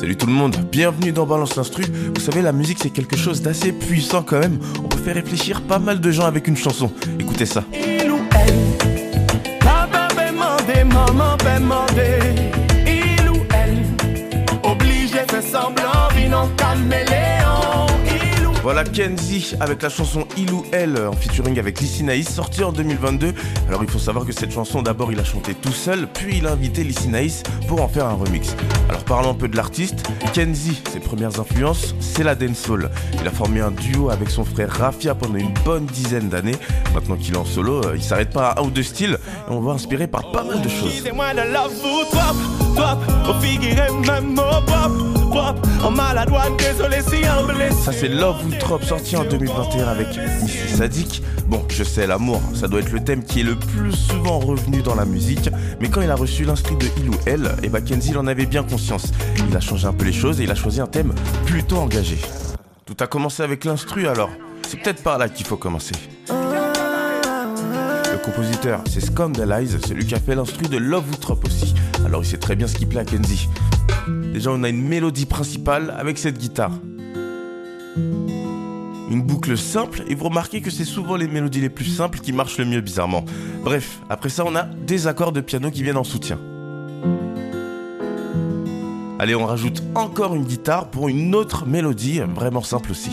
Salut tout le monde, bienvenue dans Balance l'Instru. Vous savez, la musique c'est quelque chose d'assez puissant quand même. On peut faire réfléchir pas mal de gens avec une chanson. Écoutez ça. Il ou elle, papa maman. Il ou elle, obligé fait semblant, Voilà Kenzie avec la chanson Il ou Elle en featuring avec Lissy Naïs sortie en 2022. Alors il faut savoir que cette chanson d'abord il a chanté tout seul, puis il a invité Lissy Naïs pour en faire un remix. Alors parlons un peu de l'artiste. Kenzie, ses premières influences, c'est la dancehall. Il a formé un duo avec son frère Rafia pendant une bonne dizaine d'années. Maintenant qu'il est en solo, euh, il s'arrête pas à un ou deux styles et on va inspiré par pas mal de choses. En désolé si. Ça c'est Love Trop sorti en 2021 avec Missy Sadik. Bon, je sais, l'amour, ça doit être le thème qui est le plus souvent revenu dans la musique. Mais quand il a reçu l'instru de Il ou Elle, et bah Kenzie il en avait bien conscience. Il a changé un peu les choses et il a choisi un thème plutôt engagé. Tout a commencé avec l'instru alors. C'est peut-être par là qu'il faut commencer. Le compositeur, c'est Scandalize, c'est lui qui a fait l'instru de Love ou Trop aussi. Alors il sait très bien ce qui plaît à Kenzie. Déjà, on a une mélodie principale avec cette guitare. Une boucle simple, et vous remarquez que c'est souvent les mélodies les plus simples qui marchent le mieux bizarrement. Bref, après ça, on a des accords de piano qui viennent en soutien. Allez, on rajoute encore une guitare pour une autre mélodie, vraiment simple aussi.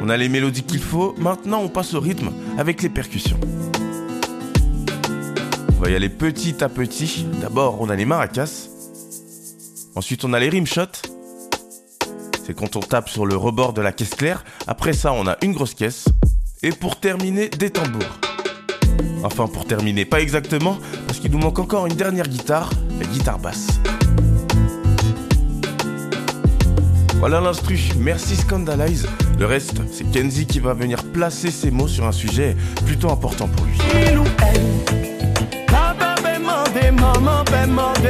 On a les mélodies qu'il faut, maintenant on passe au rythme avec les percussions. On va y aller petit à petit. D'abord, on a les maracas. Ensuite, on a les rimshots. C'est quand on tape sur le rebord de la caisse claire. Après ça, on a une grosse caisse. Et pour terminer, des tambours. Enfin, pour terminer, pas exactement, parce qu'il nous manque encore une dernière guitare, la guitare basse. Voilà l'instru, merci Scandalize. Le reste, c'est Kenzie qui va venir placer ses mots sur un sujet plutôt important pour lui. Maman peut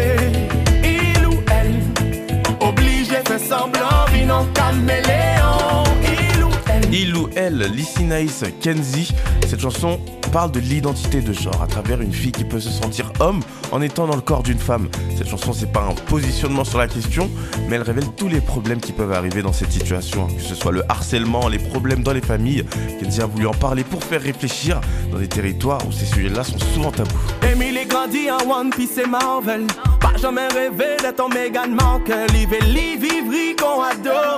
Il ou elle, Lissy Nice, Kenzie, cette chanson parle de l'identité de genre à travers une fille qui peut se sentir homme en étant dans le corps d'une femme. Cette chanson, c'est pas un positionnement sur la question, mais elle révèle tous les problèmes qui peuvent arriver dans cette situation, que ce soit le harcèlement, les problèmes dans les familles. Kenzie a voulu en parler pour faire réfléchir dans des territoires où ces sujets-là sont souvent tabous. Emily grandit en One Piece et Marvel. Pas jamais rêvé d'être en Meghan Markle. Qu'on adore.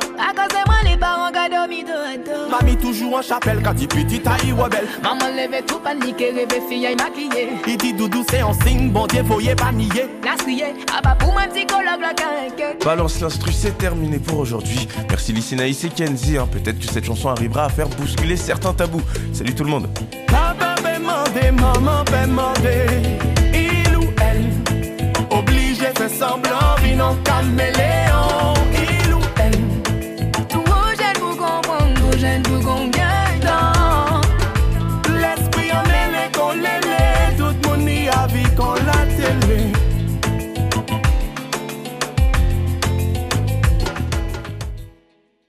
Mamie toujours en chapelle quand il petit taille rebelle. Maman levait tout paniqué, rêvait fille aille maquillée. Il dit doudou c'est un signe, bon Dieu voyez pas nier. La criée, ah bah pour ma psychologue la carrière. Balance l'instru, c'est terminé pour aujourd'hui. Merci Lissy Naïs et Kenzie. hein. Peut-être que cette chanson arrivera à faire bousculer certains tabous. Salut tout le monde. Papa peut demander, maman 天主公。